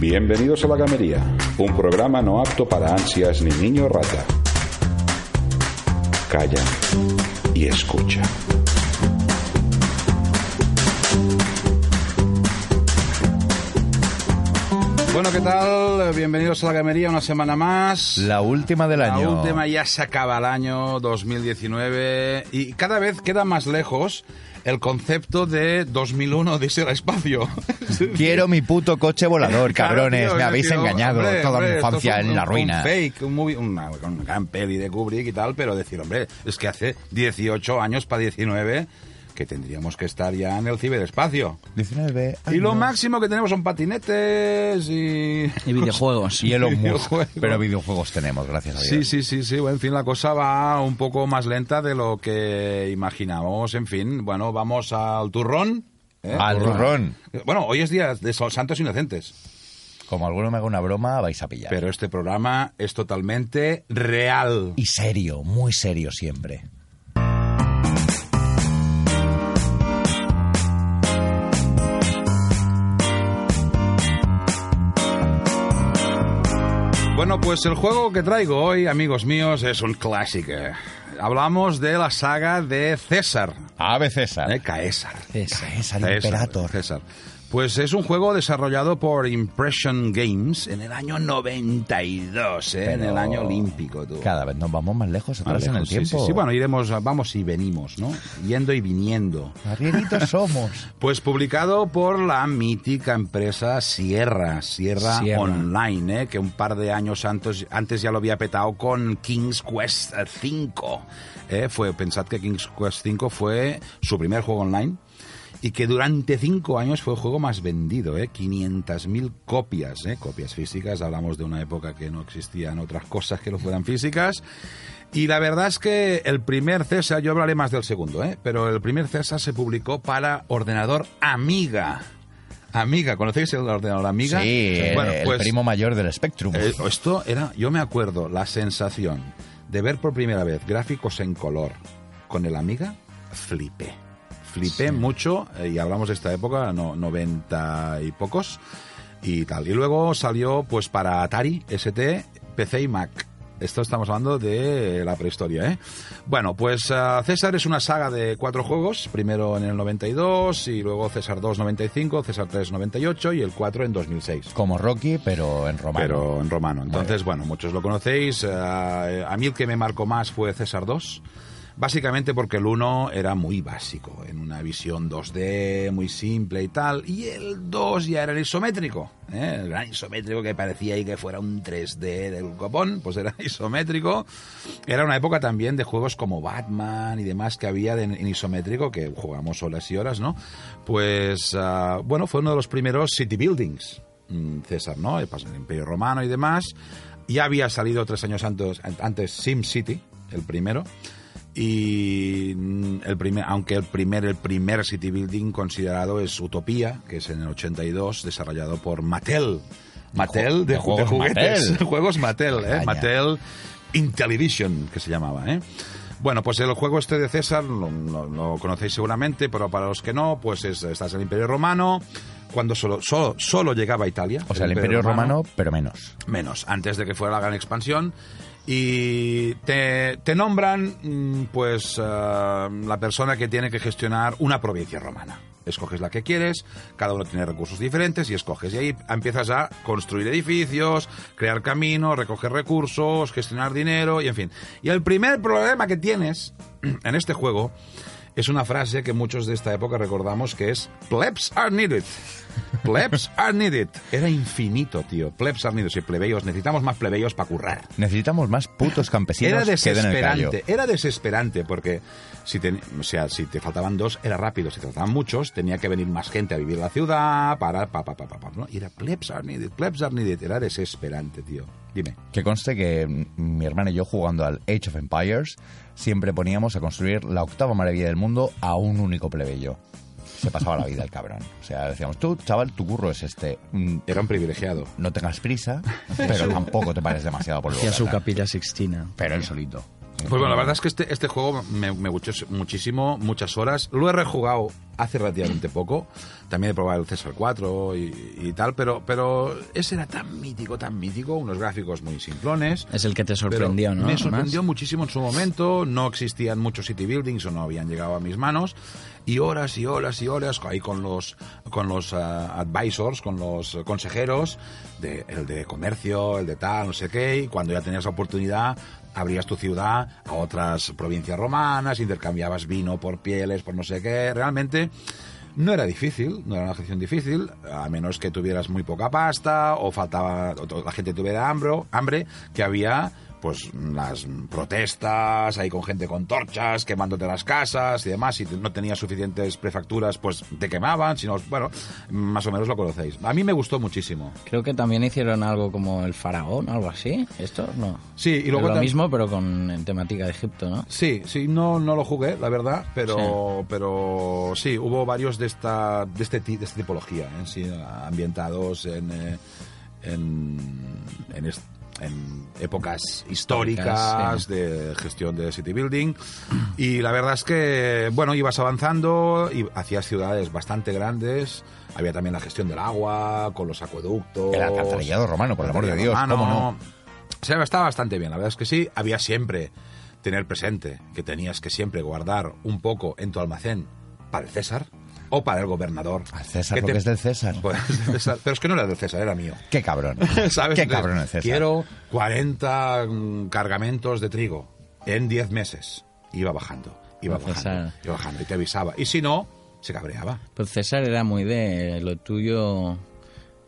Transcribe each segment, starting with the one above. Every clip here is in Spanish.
Bienvenidos a La Gamería, un programa no apto para ansias ni niño rata. Calla y escucha. Bueno, ¿qué tal? Bienvenidos a la Gamería una semana más. La última del La año. última ya se acaba el año 2019 y cada vez queda más lejos el concepto de 2001 de ese espacio. Quiero mi puto coche volador, Claro, cabrones. tío, me habéis decir, engañado hombre, toda hombre, mi infancia un- en la ruina. Un fake, un movie, una, una gran peli de Kubrick y tal, pero decir, hombre, es que hace 18 años para 19 que tendríamos que estar ya en el ciberespacio. 19 Y lo máximo que tenemos son patinetes y... Y videojuegos. Y Musk. Videojuegos. Pero videojuegos tenemos, gracias a Sí, Dios. sí, sí, sí. Bueno, en fin, la cosa va un poco más lenta de lo que imaginamos. En fin, bueno, vamos al turrón. ¿eh? Al turrón. Bueno, hoy es día de Sol- Santos Inocentes, Como alguno me haga una broma, vais a pillar. pero este programa es totalmente real. Y serio, muy serio siempre. Bueno, pues el juego que traigo hoy, amigos míos, es un clásico. Hablamos de la saga de César, Ave César. ¿eh? Caesar. César. César César, Imperator. César. Pues es un juego desarrollado por Impression Games en el año 92, ¿eh? en el año olímpico. Tú. Cada vez nos vamos más lejos atrás Más en el sí, tiempo. Sí, sí, bueno, iremos, vamos y venimos, ¿no? Yendo y viniendo. Arrieritos somos. Pues publicado por la mítica empresa Sierra, Sierra, Sierra. Online, ¿eh? que un par de años antes, antes ya lo había petado con King's Quest V. ¿eh? Fue, pensad que King's Quest V fue su primer juego online y que durante cinco años fue el juego más vendido, ¿eh? 500.000 copias, ¿eh? copias físicas. Hablamos de una época que no existían otras cosas que no fueran físicas. Y la verdad es que el primer César, yo hablaré más del segundo, ¿eh? pero el primer César se publicó para ordenador Amiga. Amiga, ¿conocéis el ordenador Amiga? Sí, el, Bueno, el pues, primo mayor del Spectrum. eh, esto era, yo me acuerdo, la sensación de ver por primera vez gráficos en color con el Amiga, flipé. Flipé mucho, eh, y hablamos de esta época, no, 90 y pocos, y tal. Y luego salió pues para Atari, ST, PC y Mac. Esto estamos hablando de la prehistoria, ¿eh? Bueno, pues ah, César es una saga de cuatro juegos, primero en el 92 y luego César 2 95, César 3 98 y el 4 en 2006 Como Rocky, pero en romano. pero en romano. Entonces, bueno, muchos lo conocéis. Eh, a mí el que me marcó más fue César 2. Básicamente porque el 1 era muy básico, en una visión 2D, muy simple y tal. Y el 2 ya era el isométrico. ¿eh? Gran isométrico que parecía ahí que fuera un 3D del copón, pues era isométrico. Era una época también de juegos como Batman y demás que había de- en isométrico, que jugamos horas y horas, ¿no? Pues, ah, bueno, fue uno de los primeros city buildings. Mm, César, ¿no? El pas- el Imperio Romano y demás. Ya había salido tres años antes, antes Sim City, el primero. Y el primer, aunque el primer, el primer city building considerado es Utopía, que es en el 82, desarrollado por Mattel. Mattel de, de ju- juegos de juguetes. Mattel. juegos Mattel, ¿eh? Mattel Intellivision, que se llamaba, ¿eh? Bueno, pues el juego este de César lo, lo- lo conocéis seguramente, pero para los que no, pues es, estás en el Imperio Romano, cuando solo, solo, solo llegaba a Italia. o sea, el Imperio Romano, pero menos. menos, antes de que fuera la gran expansión. Y te, te nombran, mm, pues, ah, la persona que tiene que gestionar una provincia romana. Escoges la que quieres, cada uno tiene recursos diferentes y escoges. Y ahí empiezas a construir edificios, crear caminos, recoger recursos, gestionar dinero y en fin. Y el primer problema que tienes en este juego es una frase que muchos de esta época recordamos que es plebs are needed. Plebs are needed. Era infinito, tío. Plebs are needed. Sí, plebeyos. Necesitamos más plebeyos para currar. Necesitamos más putos campesinos Era que den el desesperante, era desesperante porque si te, o sea, si te faltaban dos era rápido, si te faltaban muchos tenía que venir más gente a vivir en la ciudad, para pa pa pa ¿no? Y era plebs are needed, plebs are needed, era desesperante, tío. Dime. Que conste que mi hermana y yo jugando al Age of Empires siempre poníamos a construir la octava maravilla del mundo a un único plebeyo. Se pasaba la vida el cabrón. O sea, decíamos, tú, chaval, tu curro es este. Mm, Era un privilegiado. No tengas prisa, pero tampoco te pares demasiado por Hacía luego. su capilla sixtina. Pero él solito. Pues bueno, la verdad es que este, este juego me, me gustó muchísimo, muchas horas. Lo he rejugado hace relativamente poco. También he probado el César 4 y, y tal, pero, pero ese era tan mítico, tan mítico, unos gráficos muy simplones. Es el que te sorprendió, ¿no? Me sorprendió muchísimo en su momento. No existían muchos city buildings o no habían llegado a mis manos. Y horas y horas y horas ahí con los, con los ah, advisors, con los consejeros, de, el de comercio, el de tal, no sé qué. Y cuando ya tenías la oportunidad, abrías tu ciudad a otras provincias romanas, intercambiabas vino por pieles, por no sé qué. Realmente no era difícil, no era una gestión difícil, a menos que tuvieras muy poca pasta o faltaba, o la gente tuviera hambre, hambre que había pues las protestas ahí con gente con torchas quemándote las casas y demás si no tenías suficientes prefecturas pues te quemaban sino bueno más o menos lo conocéis a mí me gustó muchísimo Creo que también hicieron algo como el faraón, algo así. ¿Esto? No. sí y luego lo mismo, pero con en temática de Egipto, ¿no? Sí, sí, no, no lo jugué, la verdad, pero, pero sí, hubo varios de esta, de este, de esta tipología, en sí, ambientados en, eh, en, en, est- en épocas históricas de gestión de city building. Y la verdad es que, bueno, ibas avanzando y hacías ciudades bastante grandes. Había también la gestión del agua, con los acueductos. El alcantarillado romano, por el amor de Dios, Romano. ¿cómo no? O sea, estaba bastante bien, la verdad es que sí. Había siempre tener presente que tenías que siempre guardar un poco en tu almacén para el César o para el gobernador. Al César, Que lo te- que es del César. Pues, César- Pero es que no era del César, era mío. Qué cabrón. ¿Sabes? Qué cabrón el César. Quiero 40 mm, cargamentos de trigo en 10 meses. Iba bajando, iba El bajando, César. iba bajando y te avisaba. Y si no, se cabreaba. Pues César era muy de lo tuyo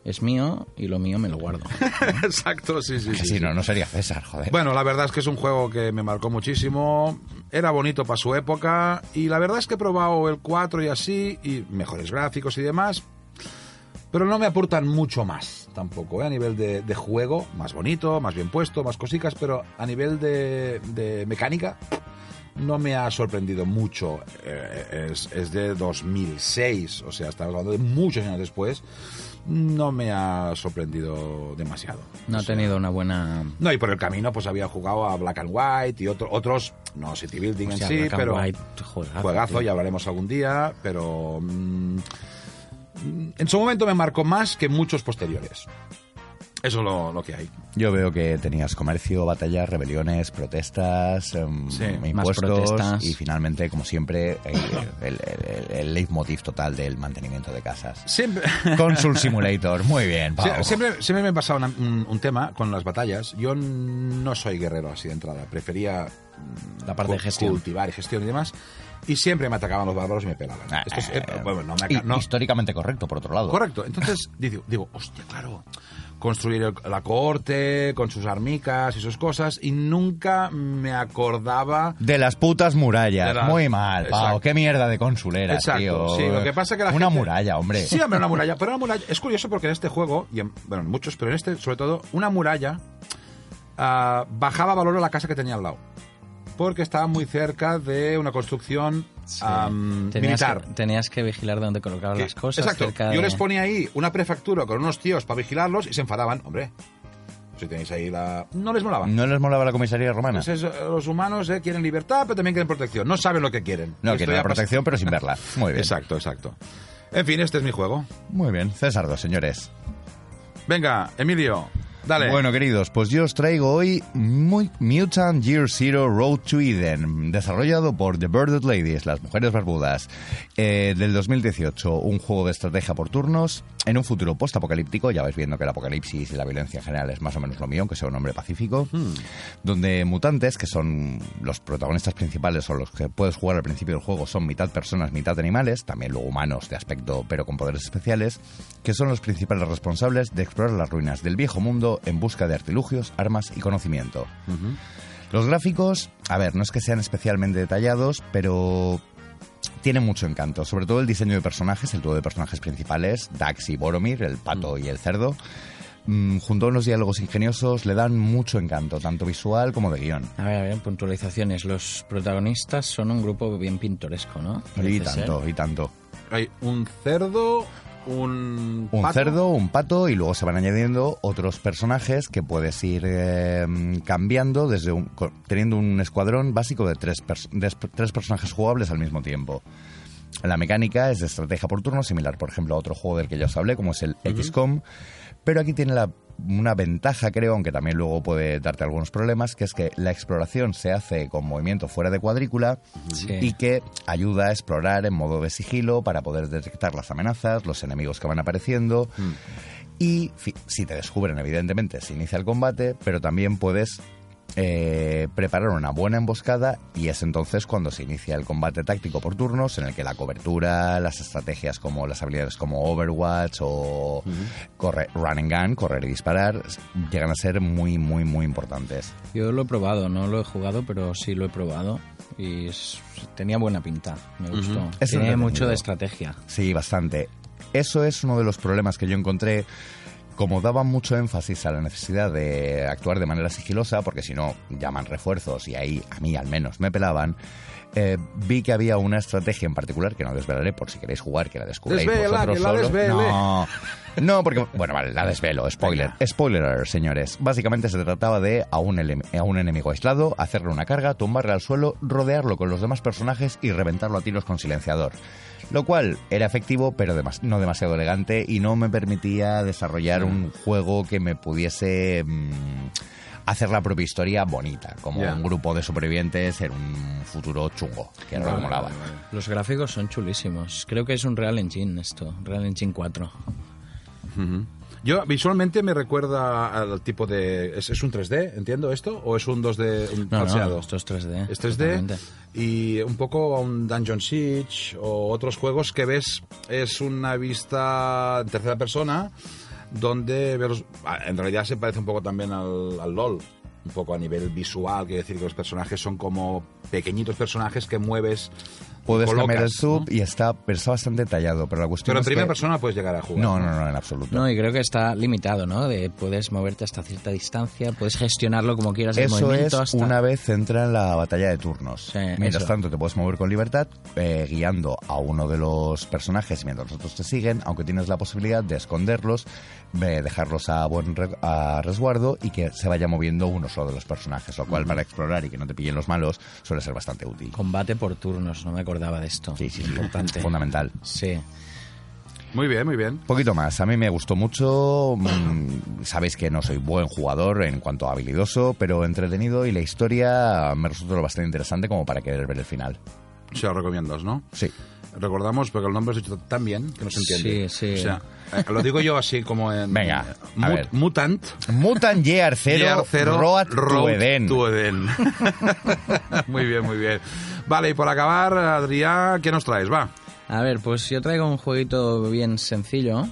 es mío y lo mío me lo guardo. Exacto, sí, sí, Que sí. si sí. no, no sería César, joder. Bueno, la verdad es que es un juego que me marcó muchísimo. Era bonito para su época. Y la verdad es que he probado el 4 y así, y mejores gráficos y demás. Pero no me aportan mucho más tampoco, ¿eh? a nivel de, de juego, más bonito, más bien puesto, más cositas, pero a nivel de, de mecánica no me ha sorprendido mucho. Eh, es, es de 2006, o sea, estamos hablando de muchos años después. No me ha sorprendido demasiado. No ha tenido una buena... No, y por el camino pues había jugado a Black and White y otro- otros, no City Building O sea, en sí, Black pero White, juegazo, juegazo, ya hablaremos algún día, pero mm, en su momento me marcó más que muchos posteriores. Eso es lo, lo que hay. Yo veo que tenías comercio, batallas, rebeliones, protestas, em, Sí, más impuestos protestas. y finalmente, como siempre, el, el, el- el leitmotiv total del mantenimiento de casas. Siempre, Consul Simulator, muy bien, Pau. Sie- siempre, siempre me ha pasado una- un, un tema con las batallas. Yo no soy guerrero así de entrada. Prefería La parte de gestión. cultivar y gestión y demás. Y siempre me atacaban los bárbaros y me pelaban. Ah, Esto es- eh, bueno, no me no- Históricamente correcto, por otro lado. Correcto. Entonces digo, digo, hostia, claro, construir el- la cohorte con sus armicas y sus cosas y nunca me acordaba... De las putas murallas. Muy mal, Pau. Qué mierda de consulera, Exacto, tío. sí, lo que pasa que la Una gente- muralla, hombre. Sí, hombre, una muralla. Pero una muralla... Es curioso porque en este juego, y en, bueno, en muchos, pero en este sobre todo, una muralla ah, bajaba valor a la casa que tenía al lado. Porque estaba muy cerca de una construcción Sí. am, tenías, militar. que, tenías que vigilar dónde colocabas las cosas. Exacto. cerca Yo de- les ponía ahí una prefectura con unos tíos para vigilarlos y se enfadaban. Hombre, si tenéis ahí la... No les molaba. ¿No les molaba la comisaría romana? Entonces, eh, los humanos eh, quieren libertad, pero también quieren protección. No saben lo que quieren. No, quieren la protección, pero sin verla. Muy bien. Exacto, exacto. En fin, este es mi juego. Muy bien. César dos, señores. Venga, Emilio. Bueno, queridos, pues yo os traigo hoy Mu- Mutant Year Zero Road to Eden, desarrollado por The Birded Ladies, las mujeres barbudas, eh, del 2018. Un juego de estrategia por turnos en un futuro post-apocalíptico. Ya vais viendo que el apocalipsis y la violencia en general es más o menos lo mío, aunque sea un hombre pacífico. Donde mutantes, que son los protagonistas principales o los que puedes jugar al principio del juego, son mitad personas, mitad animales, también luego humanos de aspecto, pero con poderes especiales, que son los principales responsables de explorar las ruinas del viejo mundo en busca de artilugios, armas y conocimiento. Los gráficos, a ver, no es que sean especialmente detallados, pero tienen mucho encanto. Sobre todo el diseño de personajes, el dúo de personajes principales, Dax y Boromir, el pato y el cerdo. mm, junto a unos diálogos ingeniosos, le dan mucho encanto, tanto visual como de guion. A ver, a ver, puntualizaciones. Los protagonistas son un grupo bien pintoresco, ¿no? Y ser. tanto, y tanto. Hay un cerdo, un. Un pato. cerdo, un pato y luego se van añadiendo otros personajes que puedes ir eh, cambiando desde un, teniendo un escuadrón básico de tres, pers- de es- tres personajes jugables al mismo tiempo. La mecánica es de estrategia por turno, similar, por ejemplo, a otro juego del que ya os hablé, como es el XCOM, pero aquí tiene la- una ventaja, creo, aunque también luego puede darte algunos problemas, que es que la exploración se hace con movimiento fuera de cuadrícula Sí. y que ayuda a explorar en modo de sigilo para poder detectar las amenazas, los enemigos que van apareciendo. Y fi- si te descubren, evidentemente, se inicia el combate, pero también puedes eh, preparar una buena emboscada y es entonces cuando se inicia el combate táctico por turnos en el que la cobertura, las estrategias como las habilidades como Overwatch o corre, run and gun, correr y disparar, llegan a ser muy, muy, muy importantes. Yo lo he probado, no lo he jugado, pero sí lo he probado. Y tenía buena pinta, me gustó. Es Tiene mucho de estrategia. Sí, bastante. Eso es uno de los problemas que yo encontré. Como daban mucho énfasis a la necesidad de actuar de manera sigilosa, porque si no llaman refuerzos y ahí a mí al menos me pelaban, eh, vi que había una estrategia en particular que no desvelaré por si queréis jugar, que la descubréis Desvela, vosotros que la solos. No, no, porque bueno, vale, la desvelo, spoiler, spoiler, señores. Básicamente se trataba de a un, a un enemigo aislado hacerle una carga, tumbarle al suelo, rodearlo con los demás personajes y reventarlo a tiros con silenciador. Lo cual era efectivo, pero demas- no demasiado elegante y no me permitía desarrollar un juego que me pudiese mm, hacer la propia historia bonita, como un grupo de supervivientes en un futuro chungo, que era lo que molaba. Los gráficos son chulísimos. Creo que es un Real Engine esto, Real Engine 4. Yo visualmente me recuerda al tipo de. ¿Es, es un 3D, entiendo esto? ¿O es un 2D un No, falseado? no, esto es 3D. Es 3D totalmente. y un poco a un Dungeon Siege o otros juegos que ves es una vista en tercera persona donde ves ah, en realidad se parece un poco también al, al LOL un poco a nivel visual quiere decir que los personajes son como pequeñitos personajes que mueves Puedes colocas, cambiar el sub ¿no? y está, pero está bastante tallado, pero la cuestión pero en es primera que- persona puedes llegar a jugar No, no, no, en absoluto. No, y creo que está limitado, ¿no? De puedes moverte hasta cierta distancia, puedes gestionarlo como quieras el Eso es hasta... una vez entra en la batalla de turnos. Sí, mientras eso. tanto, te puedes mover con libertad, eh, guiando a uno de los personajes mientras los otros te siguen, aunque tienes la posibilidad de esconderlos, de dejarlos a buen re- a resguardo y que se vaya moviendo uno solo de los personajes, lo cual para explorar y que no te pillen los malos suele ser bastante útil. Combate por turnos, no me acordaba de esto. Sí, sí, importante. Fundamental. Sí. muy bien muy bien Poquito más, a mí me gustó mucho. mm, Sabéis que no soy buen jugador en cuanto a habilidoso, pero entretenido y la historia me resultó lo bastante interesante como para querer ver el final. se lo recomiendas ¿no? Sí. Recordamos porque el nombre es dicho tan bien que no se entiende Sí, sí. o sea eh, lo digo yo así como en Venga, a mut- ver. mutant Mutant Year Zero, Year Zero, Road, to Eden. to Eden. muy bien, muy bien. Vale, y por acabar, Adrián, ¿qué nos traes? Va. A ver, pues yo traigo un jueguito bien sencillo,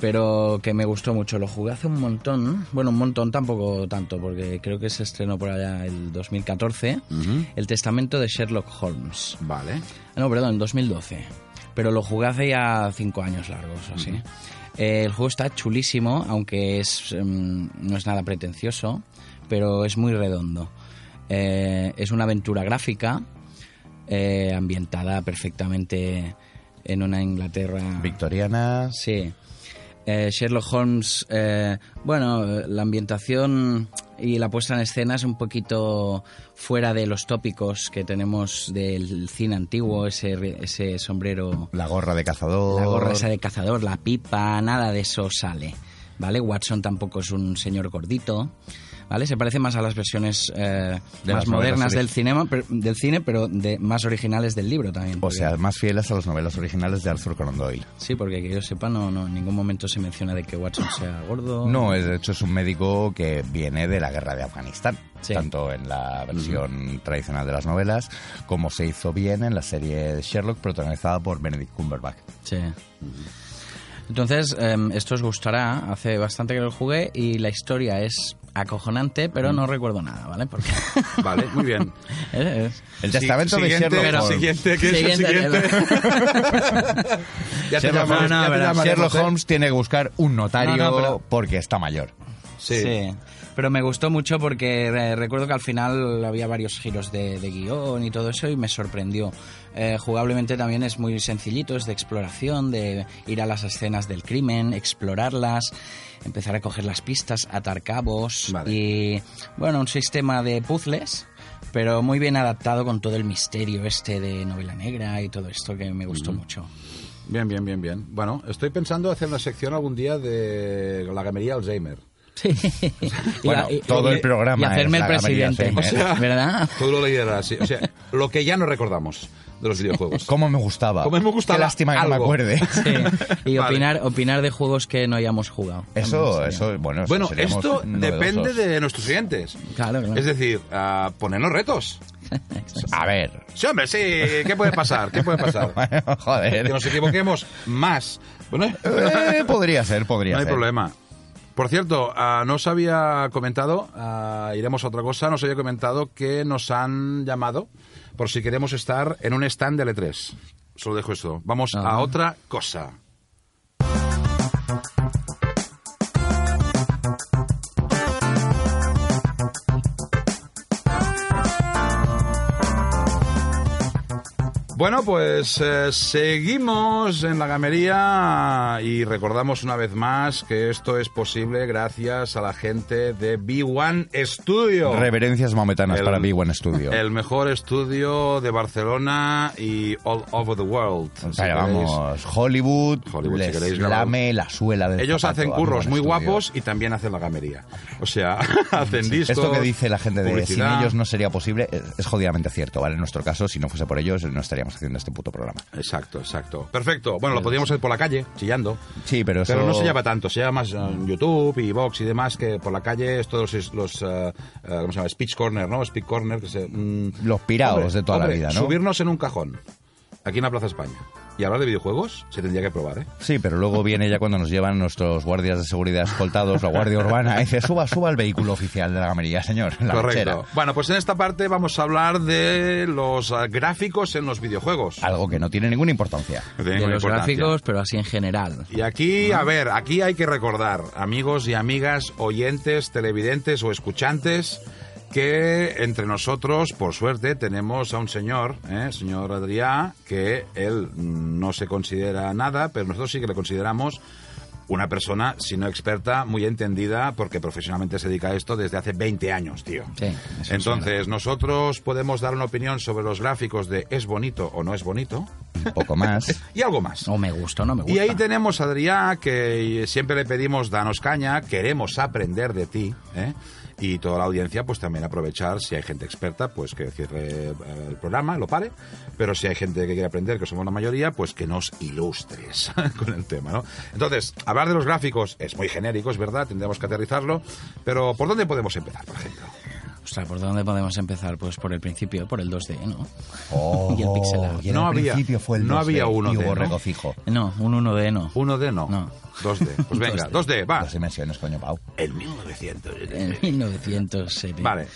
pero que me gustó mucho. Lo jugué hace un montón, bueno, un montón tampoco tanto, porque creo que se estrenó por allá el 2014, El Testamento de Sherlock Holmes. Vale. No, perdón, 2012. Pero lo jugué hace ya cinco años largos así. Eh, el juego está chulísimo, aunque es, em, no es nada pretencioso, pero es muy redondo. Eh, es una aventura gráfica eh, ambientada perfectamente en una Inglaterra Victoriana. Sí. Eh, Sherlock Holmes, eh, bueno, la ambientación y la puesta en escena es un poquito fuera de los tópicos que tenemos del cine antiguo, ese, ese sombrero, La gorra de cazador. la gorra esa de cazador, la pipa, nada de eso sale. ¿vale? Watson tampoco es un señor gordito, ¿vale? Se parece más a las versiones eh, De más modernas del cinema, pero- del cine, pero de más originales del libro también. O porque- sea, más fieles a las novelas originales de Arthur Conan Doyle. Sí, porque que yo sepa, no, no, en ningún momento se menciona de que Watson sea gordo. No, de hecho es un médico que viene de la guerra de Afganistán, Sí. tanto en la versión tradicional de las novelas como se hizo bien en la serie Sherlock protagonizada por Benedict Cumberbatch. Sí. Entonces, em, esto os gustará. Hace bastante que lo jugué y la historia es acojonante, pero no recuerdo nada, ¿vale? Porque Vale, muy bien. es- El Sí, testamento de siguiente, Sherlock Holmes. siguiente, ¿qué es el Siguiente, siguiente? ya te Sherlock llamas- Holmes, ya te verás, llamaremos, Sherlock ¿eh? Holmes tiene que buscar un notario No, porque está mayor. Sí. Sí. Pero me gustó mucho porque recuerdo que al final había varios giros de, de guion y todo eso y me sorprendió. Eh, jugablemente también es muy sencillito, es de exploración, de ir a las escenas del crimen, explorarlas, empezar a coger las pistas, atar cabos Vale. y, bueno, un sistema de puzzles. Pero muy bien adaptado con todo el misterio este de novela negra y todo esto que me gustó mucho. Bien, bien, bien, bien. Bueno, estoy pensando hacer una sección algún día de la gamería Alzheimer. Sí. Y Bueno, todo el programa Y hacerme es el presidente. Alzheimer. ¿Verdad? Tú lo lideras, sí. O sea, lo que ya no recordamos de los videojuegos. ¿Cómo me gustaba? ¿Cómo me gustaba Qué lástima que no me acuerde. Sí. Y Vale. opinar, opinar de juegos que no hayamos jugado. Eso, eso, bueno, Bueno, esto novedosos. depende de nuestros. Claro, claro. Es decir, ah, ponernos retos. A ver. Sí, hombre, sí. ¿Qué puede pasar? ¿Qué puede pasar? Bueno, Que joder. nos equivoquemos más. Bueno, Eh, podría ser, podría no hay ser. problema. Por cierto, ah, no os había comentado, ah, iremos a otra cosa, nos había comentado que nos han llamado por si queremos estar en un stand de L3. Solo dejo esto. Vamos a Ah. otra cosa. Bueno, pues eh, seguimos en la gamería y recordamos una vez más que esto es posible gracias a la gente de B1 Studio. Reverencias maometanas El- para B1 Studio. El mejor estudio de Barcelona y all over the world. Pero vamos, Hollywood, Hollywood, si queréis lame la suela Ellos zapato hacen curros B1 muy Studio. guapos y también hacen la gamería. O sea, hacen discos. Esto que dice la gente de sin ellos no sería posible es, es jodidamente cierto, ¿vale? En nuestro caso, si no fuese por ellos, no estaríamos haciendo este puto programa. Exacto, exacto. Perfecto. Bueno, lo podríamos hacer por la calle, chillando. Sí, pero eso... Pero no se llama tanto, se llama más en YouTube y Vox y demás que por la calle es todos los, los, eh, eh, ¿cómo se llama? Speech Corner, ¿no? Speak Corner, que se... mm, Los hombre, de toda la vida, ¿no? Subirnos en un cajón, aquí en la Plaza España, y hablar de videojuegos, se tendría que probar, ¿eh? Sí, pero luego viene ya cuando nos llevan nuestros guardias de seguridad escoltados, la guardia urbana, y dice, suba, suba el vehículo oficial de la gamería, señor, la Correcto. Bueno, pues en esta parte vamos a hablar de los eh, gráficos en los videojuegos. Algo que no tiene ninguna importancia. Tiene De ninguna los importancia. gráficos, pero así en general. Y aquí, a ver, aquí hay que recordar, amigos y amigas, oyentes, televidentes o escuchantes, que entre nosotros, por suerte, tenemos a un señor, ¿eh? señor Adrià, que él no se considera nada, pero nosotros sí que le consideramos una persona, si no experta, muy entendida, porque profesionalmente se dedica a esto desde hace 20 años, tío. Sí, Entonces, nosotros podemos dar una opinión sobre los gráficos de es bonito o no es bonito, Un poco más. y algo más. O me gusta no me gusta. Y ahí tenemos a Adrià, que siempre le pedimos danos caña, queremos aprender de ti, ¿eh? Y toda la audiencia, pues también aprovechar, si hay gente experta, pues que cierre eh, el programa, lo pare, pero si hay gente que quiere aprender, que somos la mayoría, pues que nos ilustres con el tema, ¿no? Entonces, hablar de los gráficos es muy genérico, es verdad, tendremos que aterrizarlo, pero ¿por dónde podemos empezar, por ejemplo? Ostras, ¿por dónde podemos empezar? Pues por el principio, por el 2D, ¿no? Oh, Y el pixel art. y en No el había- principio fue el no 2D, había uno y D, hubo ¿no? regocijo. No, un 1D no. 1D no, No. 2D. Pues venga, 2D, va. Dos dimensiones, coño, Pau. El 1900. En 1970. Vale.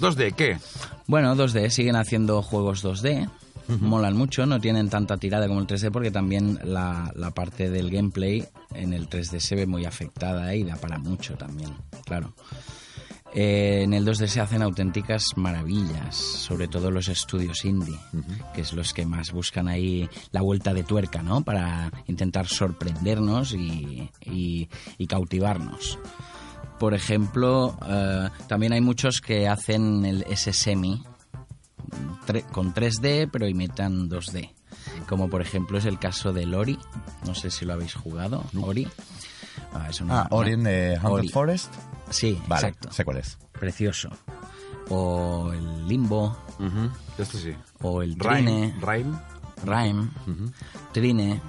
2D, ¿qué? Bueno, 2D, siguen haciendo juegos 2D. Molan mucho, no tienen tanta tirada como el 3D porque también la, la parte del gameplay en el 3D se ve muy afectada y da para mucho también, claro. Eh, en el 2D se hacen auténticas maravillas, sobre todo los estudios indie, que es los que más buscan ahí la vuelta de tuerca, ¿no? Para intentar sorprendernos y, y- y cautivarnos. Por ejemplo, eh, también hay muchos que hacen el, ese semi con 3D, pero imitan 2D. Como por ejemplo es el caso de Ori. No sé si lo habéis jugado, Ori. Ah, es una- Ah, Ori en the Haunted. Forest. Sí, Vale, exacto. sé cuál es. Precioso. O el Limbo, Ujú, Este sí. o el Trine, Rhyme. Rhyme. Rhyme, Trine.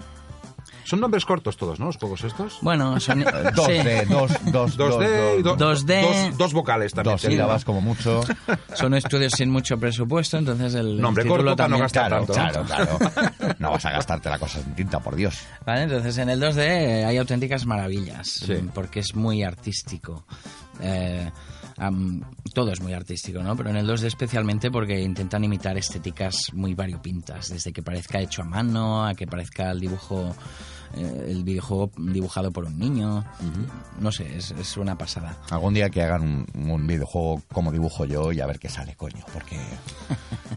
Son nombres cortos todos, ¿no? Los juegos estos. Bueno, son... sí. 2D, dos, dos, 2D y do- 2D. Dos, dos vocales también. Dos sílabas como mucho. Son estudios sin mucho presupuesto, entonces el, Nombre corto para no gastar Claro, tanto, ¿no? claro, claro. No vas a gastarte la cosa en tinta, por Dios. Vale, entonces en el 2D hay auténticas maravillas, Sí. porque es muy artístico. Eh, todo es muy artístico, ¿no? Pero en el 2D especialmente porque intentan imitar estéticas muy variopintas, desde que parezca hecho a mano a que parezca el dibujo, eh, el videojuego dibujado por un niño. No sé, es, es una pasada. Algún día que hagan un, un videojuego como dibujo yo y a ver qué sale, coño, porque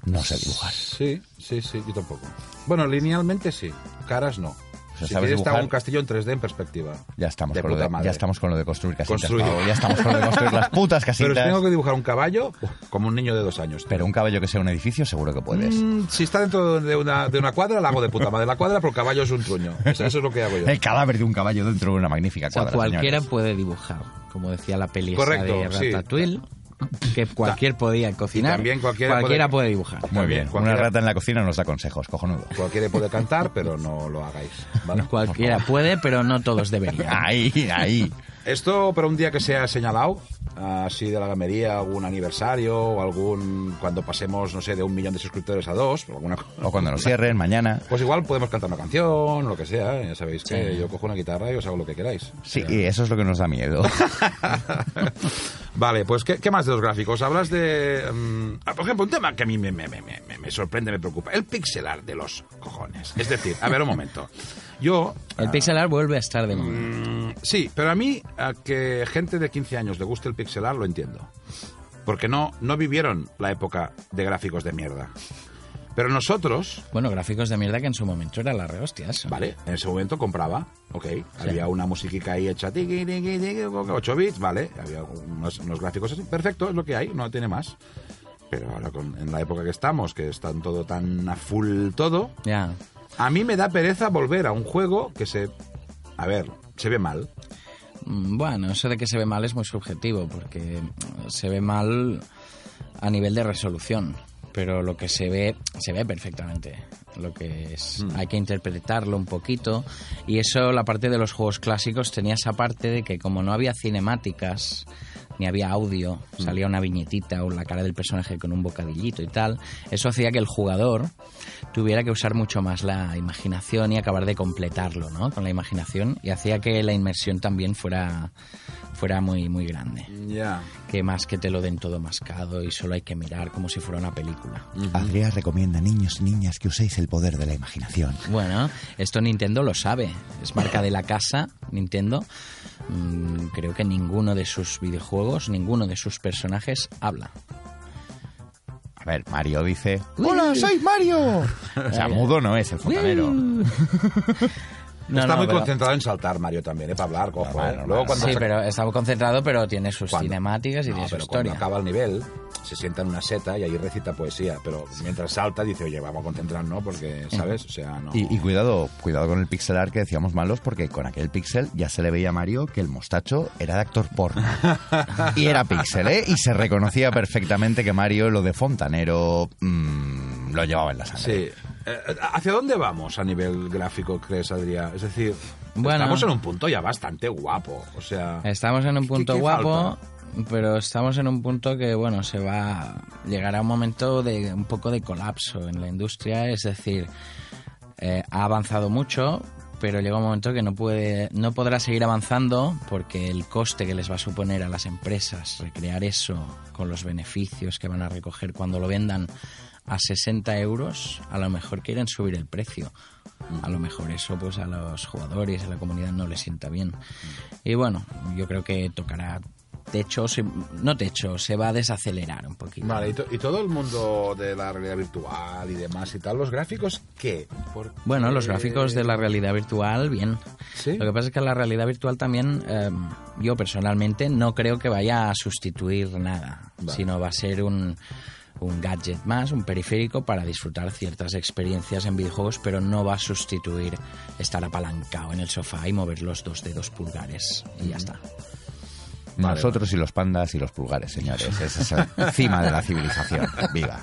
no sé dibujar. Sí, sí, sí, yo tampoco. Bueno, linealmente sí, caras no. O sea, si ¿sabes dibujar? un castillo en 3D en perspectiva. Ya estamos, De con lo de, madre. ya estamos con lo de construir casitas. Ya estamos con lo de construir las putas Pero casitas. si tengo que dibujar un caballo, como un niño de dos años. Pero un caballo que sea un edificio seguro que puedes. Mm, si está dentro de una, de una cuadra, la hago de puta madre la cuadra, pero el caballo es un truño. Eso, eso es lo que hago yo. El cadáver de un caballo dentro de una magnífica O sea, cuadra. cualquiera señores. puede dibujar, como decía la peli esa Correcto, de sí. Que cualquier podía cocinar, también cualquiera puede- puede dibujar. Muy bien. Cualquiera- Una rata en la cocina nos da consejos, cojonudo. Cualquiera puede cantar, pero no lo hagáis. ¿vale? Cualquiera puede, pero no todos deberían. Ahí, ahí. Esto para un día que sea señalado, así de la gamería, algún aniversario o algún. cuando pasemos, no sé, de un millón de suscriptores a dos, o alguna cosa. O cuando nos cierren, mañana. Pues igual podemos cantar una canción, lo que sea. Ya sabéis que yo cojo una guitarra y os hago lo que queráis. Sí, y eso es lo que nos da miedo. Vale, pues ¿qué, qué más de los gráficos? Hablas de... mm, por ejemplo, un tema que a mí me, me- me- me- me sorprende, me preocupa. El pixel art de los cojones. Es decir, a ver un momento. Yo... El pixel art vuelve a estar de moda. mm, sí, pero a mí, a que gente de 15 años le guste el pixel art, lo entiendo. Porque no, no vivieron la época de gráficos de mierda. Pero nosotros, Bueno, gráficos de mierda que en su momento era la rehostia eso. Vale, en ese momento compraba, ok. Había una musiquita ahí hecha, tiqui, tiqui, tiqui, 8 bits, vale. Había unos, unos gráficos así, perfecto, es lo que hay, no tiene más. Pero ahora, con- en la época que estamos, que están todo tan a full todo, Ya. A mí me da pereza volver a un juego que se... A ver, se ve mal. Mm, Bueno, eso de que se ve mal es muy subjetivo, porque se ve mal a nivel de resolución, pero lo que se ve, se ve perfectamente. Lo que es, hay que interpretarlo un poquito, y eso, la parte de los juegos clásicos, tenía esa parte de que como no había cinemáticas, ni había audio, salía una viñetita o la cara del personaje con un bocadillito y tal, eso hacía que el jugador tuviera que usar mucho más la imaginación y acabar de completarlo, ¿no? Con la imaginación y hacía que la inmersión también fuera fuera muy muy grande, Ya. que más que te lo den todo mascado y solo hay que mirar como si fuera una película. Adrián recomienda, niños y niñas, que uséis el poder de la imaginación. Bueno, esto Nintendo lo sabe, es marca de la casa, Nintendo. Mm, creo que ninguno de sus videojuegos, ninguno de sus personajes habla. A ver, Mario dice... ¡Hola, soy Mario! O sea, mudo no es el fontanero. No, Está no, muy pero- concentrado en saltar Mario también, ¿eh? Para hablar, cojo, Normal, ¿eh? normal. Luego cuando Sí, se- pero está concentrado, pero tiene sus Cuando- cinemáticas y No, tiene su pero cuando historia. acaba el nivel, se sienta en una seta y ahí recita poesía. Pero mientras salta dice, oye, vamos a concentrarnos porque, ¿sabes? O sea, no... Y, y cuidado, cuidado con el pixel art que decíamos malos, porque con aquel pixel ya se le veía a Mario que el mostacho era de actor porno. y era pixel, ¿eh? Y se reconocía perfectamente que Mario, lo de fontanero, mm, lo llevaba en la sangre. Sí. Eh, ¿Hacia dónde vamos a nivel gráfico, crees, Adrián? Es decir, Bueno. estamos en un punto ya bastante guapo. O sea, Estamos en un ¿Qué- punto qué guapo, pero estamos en un punto que, bueno, se va. Llegará un momento de un poco de colapso en la industria, es decir, eh, ha avanzado mucho, pero llega un momento que no puede, no podrá seguir avanzando porque el coste que les va a suponer a las empresas recrear eso con los beneficios que van a recoger cuando lo vendan a 60 euros, a lo mejor quieren subir el precio. A lo mejor eso pues a los jugadores, a la comunidad no les sienta bien. Y bueno, yo creo que tocará techo, no techo, se va a desacelerar un poquito. Vale, y, to- y todo el mundo de la realidad virtual y demás y tal, los gráficos, ¿qué? Porque- Bueno, los gráficos de la realidad virtual, bien. ¿Sí? Lo que pasa es que la realidad virtual también, eh, yo personalmente no creo que vaya a sustituir nada, Vale. sino va a ser un, un gadget más, un periférico para disfrutar ciertas experiencias en videojuegos, pero no va a sustituir estar apalancado en el sofá y mover los dos dedos pulgares. Y ya está. Nosotros y los pandas y los pulgares, señores. Esa es la cima de la civilización. Viva.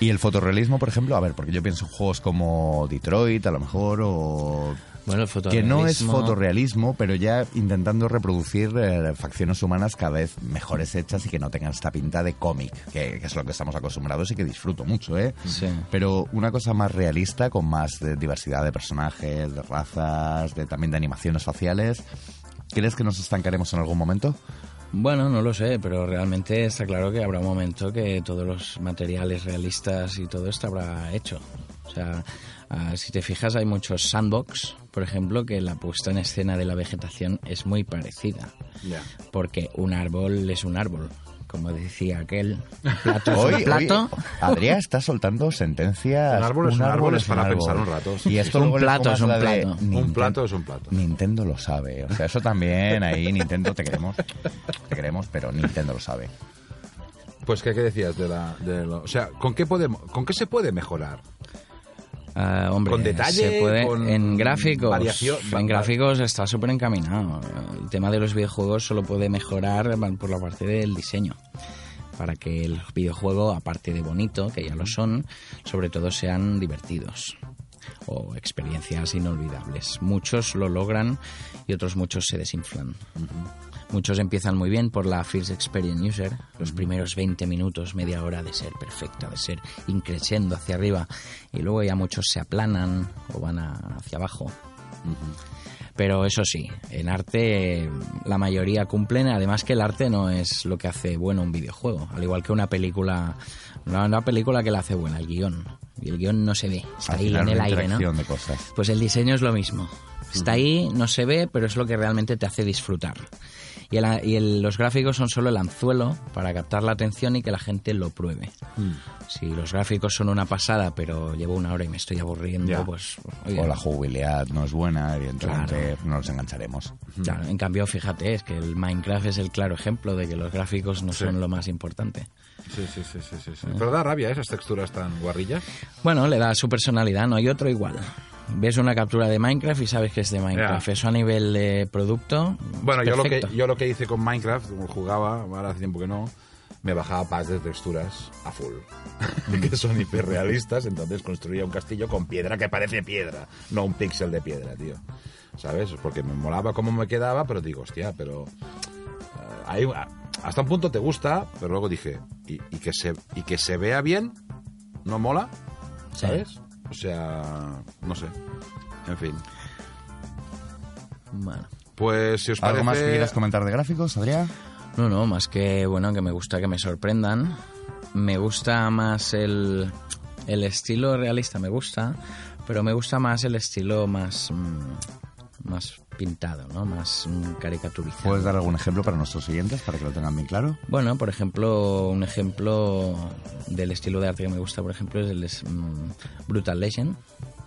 Y el fotorrealismo, por ejemplo, a ver, porque yo pienso en juegos como Detroit, a lo mejor, o Bueno, que no es fotorrealismo- pero ya intentando reproducir eh, facciones humanas cada vez mejores hechas y que no tengan esta pinta de cómic, que, que es lo que estamos acostumbrados y que disfruto mucho, ¿eh? Sí. Pero una cosa más realista, con más de diversidad de personajes, de razas, de también de animaciones faciales. ¿Crees que nos estancaremos en algún momento? Bueno, no lo sé, pero realmente está claro que habrá un momento que todos los materiales realistas y todo esto habrá hecho. O sea, ah, si te fijas, hay muchos sandbox, por ejemplo, que la puesta en escena de la vegetación es muy parecida. Porque un árbol es un árbol. Como decía aquel, un plato es Hoy, un plato. hoy Adrián está soltando sentencias. Un árbol es un árbol, es para árbol. pensar un rato. Y esto Un plato es un de plato. Un Ninten- plato es un plato. Nintendo lo sabe. O sea, eso también ahí Nintendo te queremos. Te queremos, pero Nintendo lo sabe. Pues, ¿qué, qué decías de la...? De lo- o sea, ¿con qué, podemos, ¿con qué se puede mejorar? Ah, hombre, Con detalle, se puede- con en gráficos, variación, en gráficos está súper encaminado. El tema de los videojuegos solo puede mejorar por la parte del diseño. Para que el videojuego, aparte de bonito, que ya lo son, sobre todo sean divertidos o experiencias inolvidables. Muchos lo logran y otros muchos se desinflan. Muchos empiezan muy bien por la First Experience User, los primeros 20 minutos, media hora de ser perfecta, de ser increciendo hacia arriba, y luego ya muchos se aplanan o van a- hacia abajo. Pero eso sí, en arte la mayoría cumplen, además que el arte no es lo que hace bueno un videojuego, al igual que una película, una, una película que la hace buena, el guion. Y el guion no se ve, está Al ahí en el aire, ¿no? de cosas. Pues el diseño es lo mismo. Está ahí, no se ve, pero es lo que realmente te hace disfrutar. Y, el- y el- los gráficos son solo el anzuelo para captar la atención y que la gente lo pruebe. Si los gráficos son una pasada, pero llevo una hora y me estoy aburriendo, Ya. pues... oye, O la jugabilidad no es buena, evidentemente no nos engancharemos. claro, en cambio, fíjate, es que el Minecraft es el claro ejemplo de que los gráficos no son lo más importante. Sí, sí, sí, sí, sí, sí. Pero da rabia esas texturas tan guarrillas. Bueno, le da su personalidad, no hay otro igual. Ves una captura de Minecraft y sabes que es de Minecraft. Eso a nivel de producto. Bueno, yo lo, que, yo lo que hice con Minecraft, como jugaba, ahora hace tiempo que no, me bajaba packs de texturas a full, que son hiperrealistas, entonces construía un castillo con piedra que parece piedra, no un píxel de piedra, tío. ¿Sabes? Porque me molaba cómo me quedaba, pero digo, hostia, pero... eh, hay, hasta un punto te gusta, pero luego dije, y, y que, se, y que se vea bien, ¿no mola? ¿Sabes? O sea, no sé. En fin. Bueno. Pues si os parece... ¿Algo más que quieras comentar de gráficos, Adrián? No, no, más que bueno, que me gusta que me sorprendan. Me gusta más el, el estilo realista, me gusta, pero me gusta más el estilo más, mm, más pintado, ¿no? Más caricaturizado. ¿Puedes dar algún ejemplo para nuestros oyentes para que lo tengan bien claro? Bueno, por ejemplo, un ejemplo del estilo de arte que me gusta, por ejemplo, es el mm, Brutal Legend.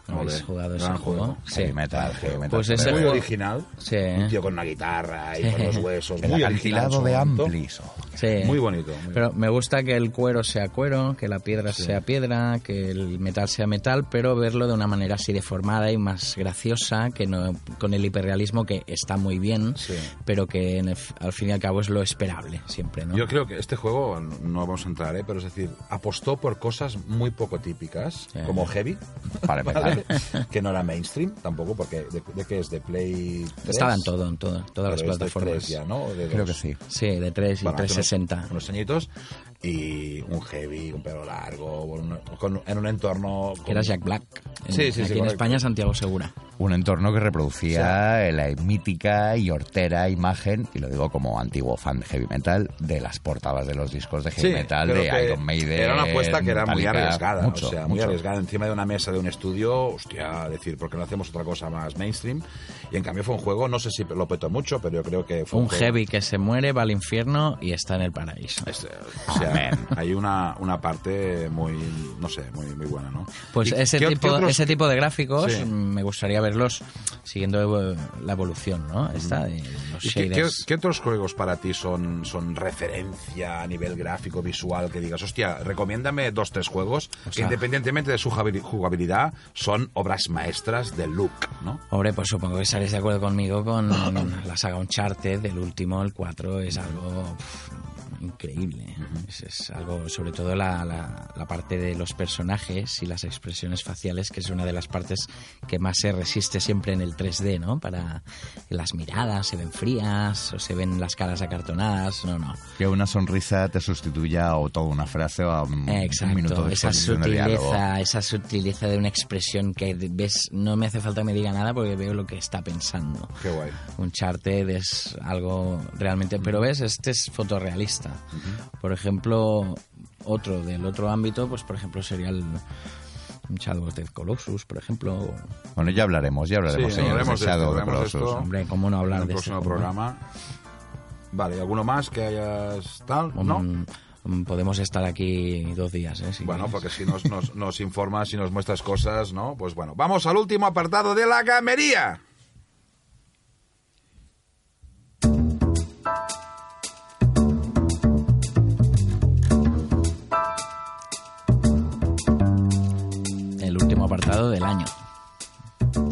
¿No Ole, ¿Habéis jugado ese juego? juego. Sí. Heavy metal, heavy metal. Pues Pero muy original. Sí. Un tío con una guitarra y con los huesos. El muy acantilado de en su momento. Amplis. Sí. Muy bonito. Pero me gusta que el cuero sea cuero, que la piedra sea piedra, que el metal sea metal, pero verlo de una manera así deformada y más graciosa, que no con el hiperrealismo que está muy bien, sí. pero que el, al fin y al cabo es lo esperable siempre. ¿no? Yo creo que este juego, no vamos a entrar, ¿eh? pero es decir, apostó por cosas muy poco típicas, como Heavy, para ¿vale? que no era mainstream tampoco, porque de, de que es de Play 3. Estaba en todo, en todo, todas las plataformas. Ya, ¿no? Creo que sí. Sí, de 3 y bueno, 3 60. Unos añitos. Y un heavy, un pelo largo, con, en un entorno... Con... Era Jack Black. En, sí, sí, aquí sí, en correcto. España, Santiago Segura. Un entorno que reproducía la mítica y hortera imagen, y lo digo como antiguo fan de heavy metal, de las portadas de los discos de heavy Sí, metal de que Iron Maiden. Era una apuesta que era muy arriesgada. mucho, o sea, muy mucho. arriesgada encima de una mesa de un estudio. Hostia, decir, ¿por qué no hacemos otra cosa más mainstream? Y en cambio fue un juego, no sé si lo petó mucho, pero yo creo que fue Un juego- heavy que se muere, va al infierno y está en el paraíso. Es, eh, o sea, hay una, una parte muy, no sé, muy, muy buena, ¿no? Pues ¿Y ese qué- tipo, qué otros- ese tipo de gráficos Sí. me gustaría verlos siguiendo eh, la evolución, ¿no? Esta de los ¿Y qué, qué- shaders. qué otros juegos para ti son, son referencia a nivel gráfico, visual, que digas, hostia, recomiéndame dos, tres juegos que sea- independientemente de su jugabili- jugabilidad son obras maestras del look, ¿no? Hombre, pues supongo que estaréis de acuerdo conmigo con la saga Uncharted, del último, el 4, es algo increíble. es, es algo, sobre todo la, la- la parte de los personajes y las expresiones faciales, que es una de las partes que más se resiste siempre en el 3D, ¿no? Para las miradas, se ven frías o se ven las caras acartonadas, no, no. Que una sonrisa te sustituya o toda una frase o un, un Exacto, minuto de esa exposición de sutileza, esa sutileza de una expresión que ves, no me hace falta que me diga nada porque veo lo que está pensando. Qué guay. Uncharted es algo realmente... Pero ves, este es fotorrealista. Por ejemplo, otro del otro ámbito, pues por ejemplo sería el Shadow of the Colossus, por ejemplo. Bueno, ya hablaremos, ya hablaremos, Sí, señores, de Shadow of Colossus. esto. Hombre, ¿cómo no hablar en el de próximo programa. Vale, ¿y ¿alguno más que hayas tal? ¿No? Mm, podemos estar aquí dos días, ¿eh? Si Bueno, quieres. porque si nos, nos, nos informas y nos muestras cosas, ¿no? Pues bueno, vamos al último apartado de la gamería. Del año.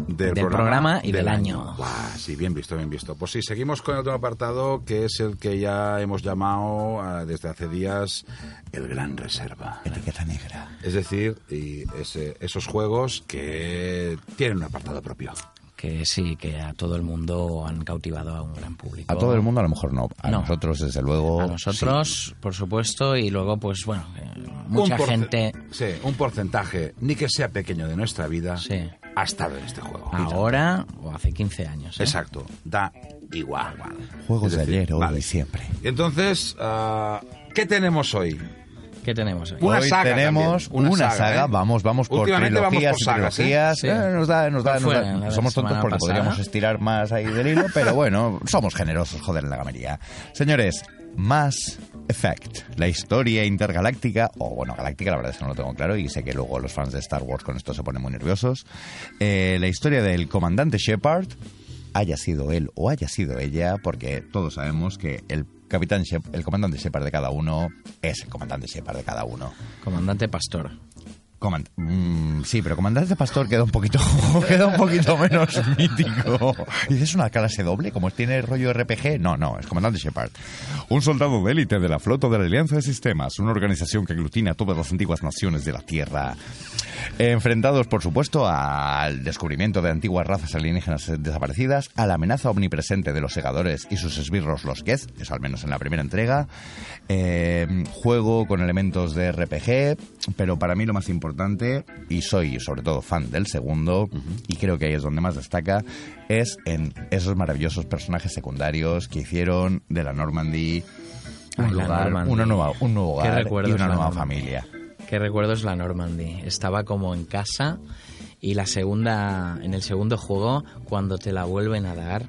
Del, Del programa y del año. Sí, bien visto, bien visto. Pues sí, seguimos con el otro apartado que es el que ya hemos llamado ah, desde hace días el Gran Reserva. Etiqueta negra. Es decir, y ese- esos juegos que tienen un apartado propio. Que sí, que a todo el mundo han cautivado a un gran público. A todo el mundo a lo mejor no. A No. nosotros, desde luego. A nosotros, por supuesto, y luego, pues bueno, eh, mucha Un gente Sí, un porcentaje, ni que sea pequeño de nuestra vida, Sí. ha estado en este juego. ahora o hace 15 años. ¿eh? Exacto, da igual. Juegos de ayer, hoy vale. y siempre. Entonces, ah, ¿qué tenemos hoy? ¿Qué tenemos ahí? Una Hoy saga tenemos también, una, una saga, saga, ¿eh? vamos, vamos por vamos trilogías por y sagas, ¿eh? trilogías. Sí. Eh, nos da, nos da, ¿Cuál nos da- Somos tontos porque pasada. podríamos estirar más ahí del hilo, pero bueno, somos generosos, joder, en la gamería. Señores, Mass Effect, la historia intergaláctica, o bueno, galáctica, la verdad es que no lo tengo claro y sé que luego los fans de Star Wars con esto se ponen muy nerviosos. Eh, la historia del comandante Shepard, haya sido él o haya sido ella, porque todos sabemos que el capitán Shep- el comandante Shepard de cada uno es el comandante Shepard de cada uno. Comandante Pastor. Comand- mm, sí, pero Comandante Pastor queda un poquito queda un poquito menos mítico. ¿Y es una clase doble? Como tiene rollo RPG? No, no, es Comandante Shepard. Un soldado de élite de la flota de la Alianza de Sistemas, una organización que aglutina a todas las antiguas naciones de la Tierra. Enfrentados, por supuesto, al descubrimiento de antiguas razas alienígenas desaparecidas, a la amenaza omnipresente de los segadores y sus esbirros los Geth, eso al menos en la primera entrega. Eh, juego con elementos de RPG, pero para mí lo más importante, y soy sobre todo fan del segundo, y creo que ahí es donde más destaca, es en esos maravillosos personajes secundarios que hicieron de la Normandy un, Ay, la lugar, Normandy. una nueva, un nuevo hogar y recuerdos una la nueva Normandy. familia. Qué recuerdo es la Normandy. Estaba como en casa y la segunda, en el segundo juego, cuando te la vuelven a dar,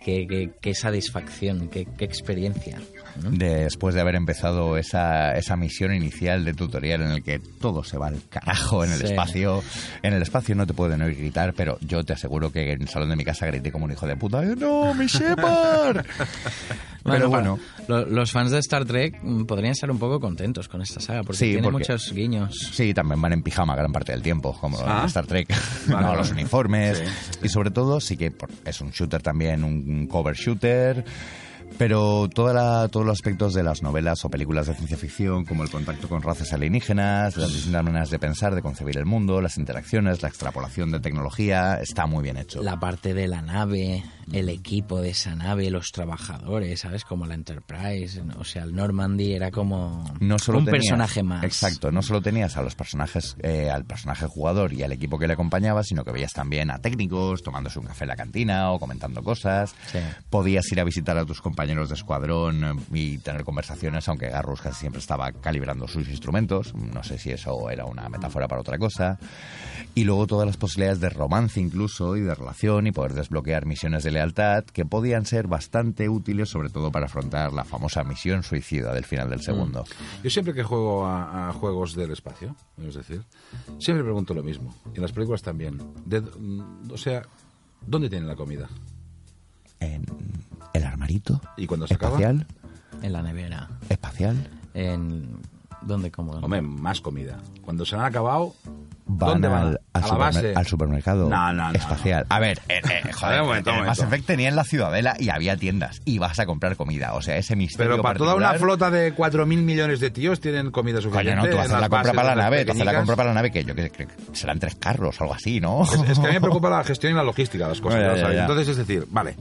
qué, qué- qué satisfacción, qué, qué experiencia. ¿No? Después de haber empezado esa, esa misión inicial de tutorial en el que todo se va al carajo en el Sí. espacio. En el espacio no te pueden oír gritar, pero yo te aseguro que en el salón de mi casa grité como un hijo de puta. ¡Eh, ¡No, mi Shepard! pero bueno, lo- los fans de Star Trek mm, podrían estar un poco contentos con esta saga, porque Sí, tiene porque- muchos guiños. Sí, también van en pijama gran parte del tiempo, como Ah. en Star Trek. Vale, no, los uniformes. Sí, Y sobre todo, sí que es un shooter también, un cover shooter. Pero toda la- todos los aspectos de las novelas o películas de ciencia ficción, como el contacto con razas alienígenas, las distintas maneras de pensar, de concebir el mundo, las interacciones, la extrapolación de tecnología, está muy bien hecho. La parte de la nave, el equipo de esa nave, los trabajadores, ¿sabes? Como la Enterprise, o sea, el Normandy era como no solo un tenías- personaje más. Exacto, no solo tenías a los personajes, eh, al personaje jugador y al equipo que le acompañaba, sino que veías también a técnicos tomándose un café en la cantina o comentando cosas. Sí. Podías ir a visitar a tus compañeros compañeros de escuadrón eh, y tener conversaciones, aunque Garrus casi siempre estaba calibrando sus instrumentos. No sé si eso era una metáfora para otra cosa. Y luego todas las posibilidades de romance incluso y de relación y poder desbloquear misiones de lealtad que podían ser bastante útiles, sobre todo para afrontar la famosa misión suicida del final del segundo. Yo siempre que juego a, a juegos del espacio, es decir, siempre pregunto lo mismo. Y en las películas también. De- mm, o sea, ¿dónde tienen la comida? En el armarito ¿Y cuando se acaba? espacial, En la nevera. espacial, En... ¿Dónde como? Hombre, más comida. Cuando se han acabado, van ¿dónde al, van? al a la supermer- base. al supermercado No, no, no, espacial. A ver, eh, eh, joder, un momento, el Mass. Effect tenía en la ciudadela y había tiendas y vas a comprar comida. O sea, ese misterio Pero para toda una flota de 4.000 millones de tíos tienen comida suficiente. Coño, no, tú haces la compra para la nave, tú haces la compra para la nave que yo que serán tres carros o algo así, ¿no? Es, es que a mí me preocupa la gestión y la logística de las cosas. Ya, ya, ¿no? ¿sabes? ya. Entonces, es decir, vale,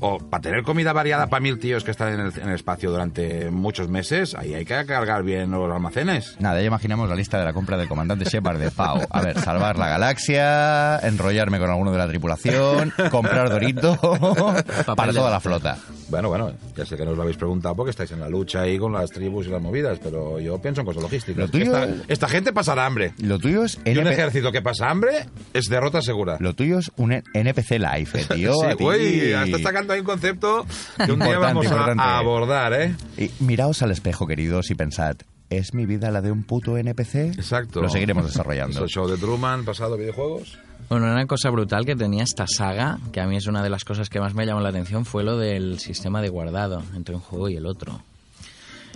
o para tener comida variada para mil tíos que están en el, en el espacio durante muchos meses, ahí hay que cargar bien los almacenes. Nada, ya imaginamos la lista de la compra del comandante Shepard de FAO. A ver, salvar la galaxia, enrollarme con alguno de la tripulación, comprar Dorito para toda la flota. Bueno, bueno, ya sé que no os lo habéis preguntado porque estáis en la lucha ahí con las tribus y las movidas, pero yo pienso en cosas logísticas. Lo tuyo- esta, esta gente pasará hambre. Lo tuyo es Y un ejército que pasa hambre es derrota segura. Lo tuyo es un NPC live, eh, tío. sí, güey, estás sacando ahí un concepto que un día vamos a- a abordar, ¿eh? Y miraos al espejo, queridos, y pensad, ¿es mi vida la de un puto NPC? Exacto. Lo seguiremos Es desarrollando. el show de Truman, pasado videojuegos. Bueno, una cosa brutal que tenía esta saga, que a mí es una de las cosas que más me llamó la atención, fue lo del sistema de guardado entre un juego y el otro.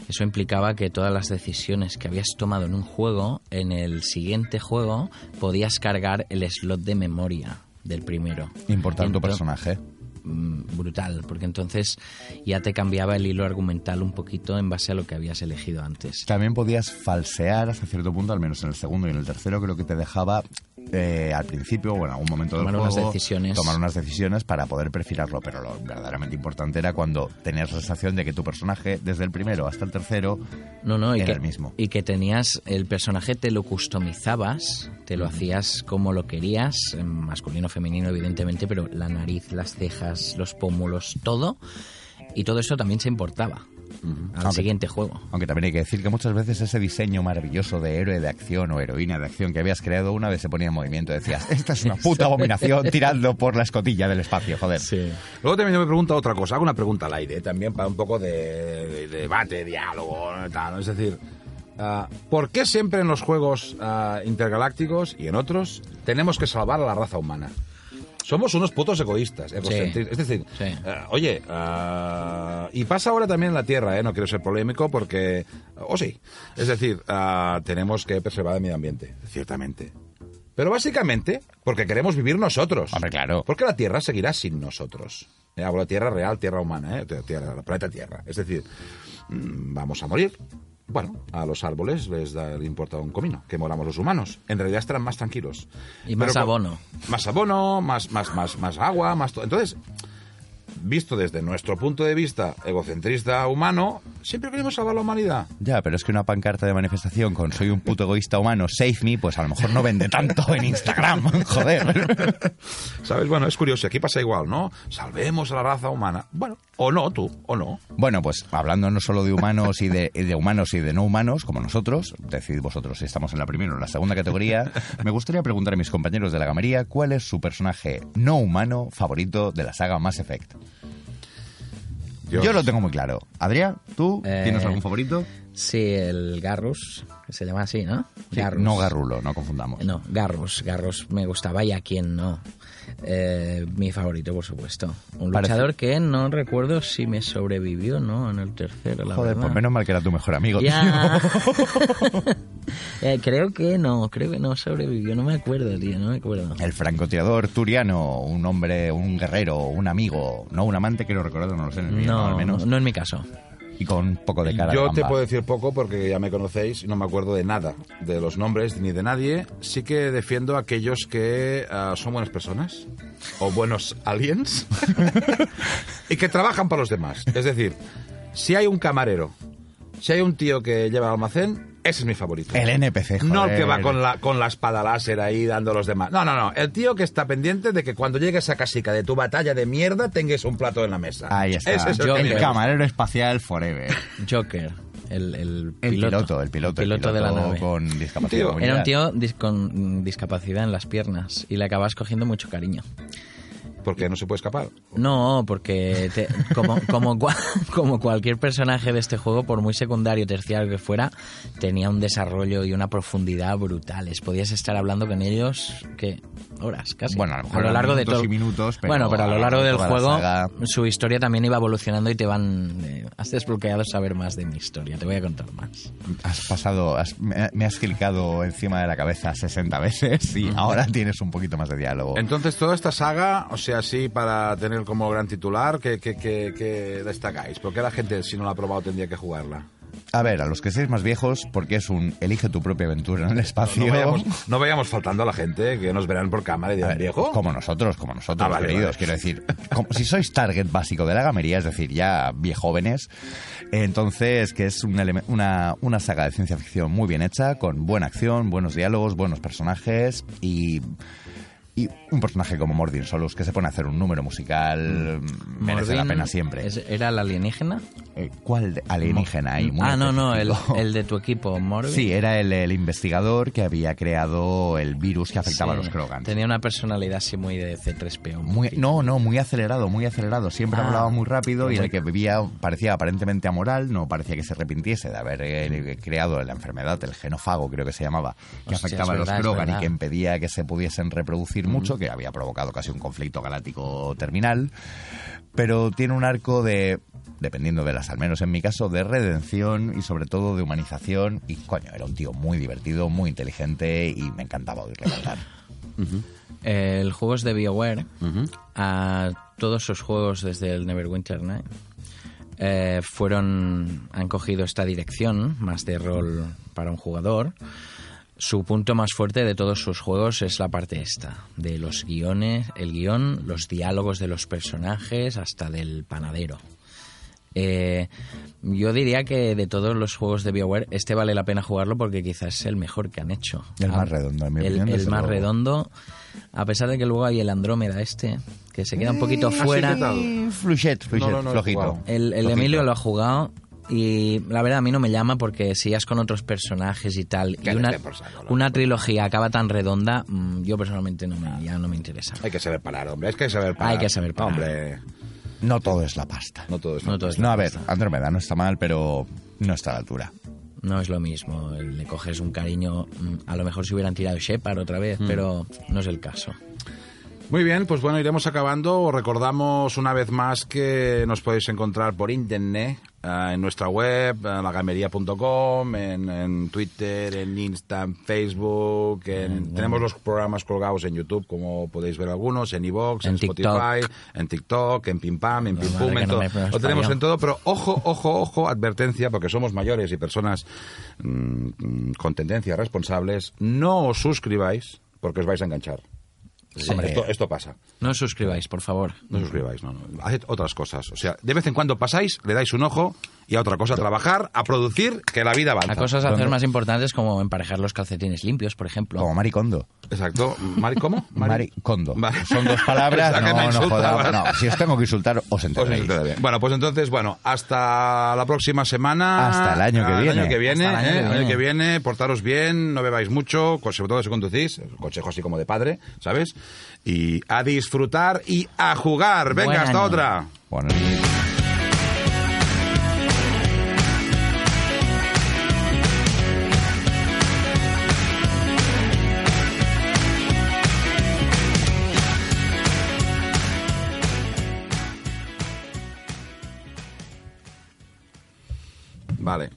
Eso implicaba que todas las decisiones que habías tomado en un juego, en el siguiente juego podías cargar el slot de memoria del primero. Importar tu personaje. Mm, brutal, porque entonces ya te cambiaba el hilo argumental un poquito en base a lo que habías elegido antes. También podías falsear hasta cierto punto, al menos en el segundo y en el tercero, creo que te dejaba eh, al principio o en algún momento del Tomar unas decisiones. tomar unas decisiones para poder perfilarlo. Pero lo verdaderamente importante era cuando tenías la sensación de que tu personaje, desde el primero hasta el tercero, No, no, y Era que, el mismo. y que tenías el personaje, te lo customizabas, te lo hacías como lo querías, masculino, femenino, evidentemente, pero la nariz, las cejas, los pómulos, todo, y todo eso también se importaba al Aunque- siguiente juego. Aunque también hay que decir que muchas veces ese diseño maravilloso de héroe de acción o heroína de acción que habías creado una vez se ponía en movimiento. Decías, esta es una puta abominación tirando por la escotilla del espacio, joder. Luego también yo me pregunto otra cosa, hago una pregunta al aire, también para un poco de, de- de debate, diálogo, tal. Es decir, ah, ¿por qué siempre en los juegos ah, intergalácticos y en otros tenemos que salvar a la raza humana? Somos unos putos egoístas, egocentristas. Es decir, Sí. ah, oye, y pasa ahora también en la Tierra, ¿eh? no quiero ser polémico porque, o sí, es decir, tenemos que preservar el medio ambiente, ciertamente. Pero básicamente porque queremos vivir nosotros. Hombre, claro. Porque la Tierra seguirá sin nosotros. Eh, Hablo de Tierra real, Tierra humana, ¿eh? Tierra, la planeta Tierra. Es decir, mm, vamos a morir. Bueno, a los árboles les da, le importa un comino, que moramos los humanos. En realidad estarán más tranquilos. Y más abono. Más abono, más, más, más, más agua, más todo. Entonces, visto desde nuestro punto de vista egocentrista humano, siempre queremos salvar la humanidad. Ya, pero es que una pancarta de manifestación con soy un puto egoísta humano, save me, pues a lo mejor no vende tanto en Instagram, joder. ¿Sabes? Bueno, es curioso, aquí pasa igual, ¿no? Salvemos a la raza humana. Bueno, o no, tú, o no. Bueno, pues hablando no solo de humanos y de, de humanos y de no humanos, como nosotros, decidid vosotros si estamos en la primera o en la segunda categoría, me gustaría preguntar a mis compañeros de la gamería cuál es su personaje no humano favorito de la saga Mass Effect. Yo lo tengo muy claro. Adrián, ¿tú Eh, tienes algún favorito? Sí, el Garrus, que se llama así, ¿no? Sí, no Garrulo, no confundamos. No, Garrus. Garrus me gustaba y a quién no. Eh, mi favorito, por supuesto. Un Parece- luchador que no recuerdo si me sobrevivió no en el tercero, la Joder, verdad. pues menos mal que era tu mejor amigo. Ya. tío. Eh, creo que no, creo que no sobrevivió, no me acuerdo, tío, no me acuerdo. El francotirador turiano, un hombre, un guerrero, un amigo, no un amante, quiero recordar, no lo sé, en el mío, No, al menos. no, no en mi caso. Y con un poco de cara de Yo te puedo decir poco porque ya me conocéis y no me acuerdo de nada, de los nombres ni de nadie. Sí que defiendo a aquellos que ah, son buenas personas o buenos aliens y que trabajan para los demás. Es decir, si hay un camarero, si hay un tío que lleva el almacén, Ese es mi favorito. El NPC, joder. No el que va con la, con la espada láser ahí dando a los demás. No, no, no. El tío que está pendiente de que cuando llegues a casica de tu batalla de mierda tengas un plato en la mesa. Ahí está. Ese es el, Yo- el camarero espacial forever. Joker, el, el El piloto. piloto, el piloto, el piloto de la nave. con discapacidad. tío. Era un tío dis- con discapacidad en las piernas y le acabas cogiendo mucho cariño. Porque no se puede escapar. No, porque te- como, como, cua- como cualquier personaje de este juego, por muy secundario o terciario que fuera, tenía un desarrollo y una profundidad brutales. Podías estar hablando con ellos, ¿qué? Horas, casi. Bueno, a lo mejor largo de todo. y minutos, pero bueno, pero a lo largo largo de del la juego, su historia también iba evolucionando y te van. eh, has desbloqueado saber más de mi historia. Te voy a contar más. Has pasado, has- me, me has clicado encima de la cabeza 60 veces y ahora tienes un poquito más de diálogo. Entonces, toda esta saga, o sea, sí, para tener como gran titular, que destacáis? Porque la gente, si no la ha probado, tendría que jugarla. A ver, a los que seáis más viejos, porque es un elige tu propia aventura en el espacio. No vayamos, no vayamos faltando a la gente que nos verán por cámara y dirán, viejo. Como nosotros, como nosotros, Ah, vale, queridos. vale. Quiero decir, como si sois target básico de la gamería, es decir, ya viejóvenes, entonces que es un una, una saga de ciencia ficción muy bien hecha, con buena acción, buenos diálogos, buenos personajes y... Y un personaje como Mordin Solus, que se pone a hacer un número musical, merece la pena siempre. es- ¿Era el alienígena? Eh, ¿Cuál de- alienígena ahí? Muy ah, no, no, el, el de tu equipo, Morbin. Sí, era el, el investigador que había creado el virus que afectaba a Sí, los Krogans. Tenía una personalidad así muy de C3PO. Muy, no, no, muy acelerado, muy acelerado. Siempre Ah. hablaba muy rápido y el que vivía parecía aparentemente amoral, no parecía que se arrepintiese de haber eh, creado la enfermedad, el genofago creo que se llamaba, que Hostia, afectaba a los verdad, Krogan y que impedía que se pudiesen reproducir mucho, que había provocado casi un conflicto galáctico terminal. Pero tiene un arco de, dependiendo de las, al menos en mi caso, de redención y sobre todo de humanización. Y coño, era un tío muy divertido, muy inteligente y me encantaba oírle hablar. El juego es de BioWare. A todos sus juegos desde el Neverwinter Night eh, fueron han cogido esta dirección más de rol para un jugador. Su punto más fuerte de todos sus juegos es la parte esta, de los guiones, el guion, los diálogos de los personajes, hasta del panadero. Eh, yo diría que de todos los juegos de BioWare, este vale la pena jugarlo porque quizás es el mejor que han hecho. El más redondo, en mi el, opinión, el más luego. redondo, a pesar de que luego hay el Andrómeda este, que se queda un poquito ¿qué fuera. Fluchet, fluchet, No, no, no he flojito. El, el Flojito. Emilio lo ha jugado y la verdad a mí no me llama porque si ya es con otros personajes y tal, y una, saco, la una trilogía acaba tan redonda, mm, yo personalmente no me, ya no me interesa. Hay que saber parar, hombre. Es que hay que saber parar. Hay que saber parar. Hombre, No todo es la pasta. no todo es No todo es No, a ver, Andrómeda no está mal, pero no está a la altura. No es lo mismo, le coges un cariño, mm, a lo mejor si hubieran tirado Shepard otra vez, Mm. pero no es el caso. Muy bien, pues bueno, iremos acabando. Os recordamos una vez más que nos podéis encontrar por internet, eh, en nuestra web, eh, lagamería.com, en, en Twitter, en Insta, en Facebook. en- tenemos los programas colgados en YouTube, como podéis ver algunos, en iVoox, en, En Spotify, TikTok. en TikTok, en Pim Pam, en Pim Pum, en todo. Lo tenemos en todo, pero ojo, ojo, ojo, advertencia, porque somos mayores y personas mm, mm, con tendencias responsables. No os suscribáis, porque os vais a enganchar. Hombre. Esto, esto pasa. No os suscribáis, por favor. No os suscribáis, no, no. Haced otras cosas. O sea, de vez en cuando pasáis, le dais un ojo y a otra cosa, a trabajar, a producir, que la vida avanza. A cosas a hacer más importantes como emparejar los calcetines limpios, por ejemplo. Como Maricondo. Exacto. ¿Mari cómo? Maricondo. Vale. Son dos palabras, Pensaba que no, me no insultabas. jodamos. No, si os tengo que insultar, os Os entenderéis. Bueno, pues entonces, bueno, hasta la próxima semana. Hasta el año que viene. año que viene, Hasta el año ¿eh? que El año viene. que viene, portaros bien, no bebáis mucho, sobre todo si conducís, consejo así como de padre, ¿sabes? Y a disfrutar y a jugar. Venga, Buen hasta año. otra. Bueno, Vale.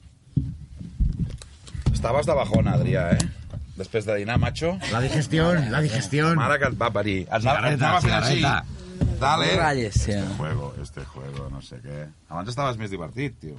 Estabas de bajona, Adrià, eh? Després de dinar, macho. La digestión, la digestión. Mare que et va parir. Et Cigarreta, anava fent així. Dale. Rayes, ja. Este juego, este juego, no sé què. Abans estaves més divertit, tio.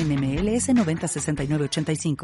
NMLS 906985.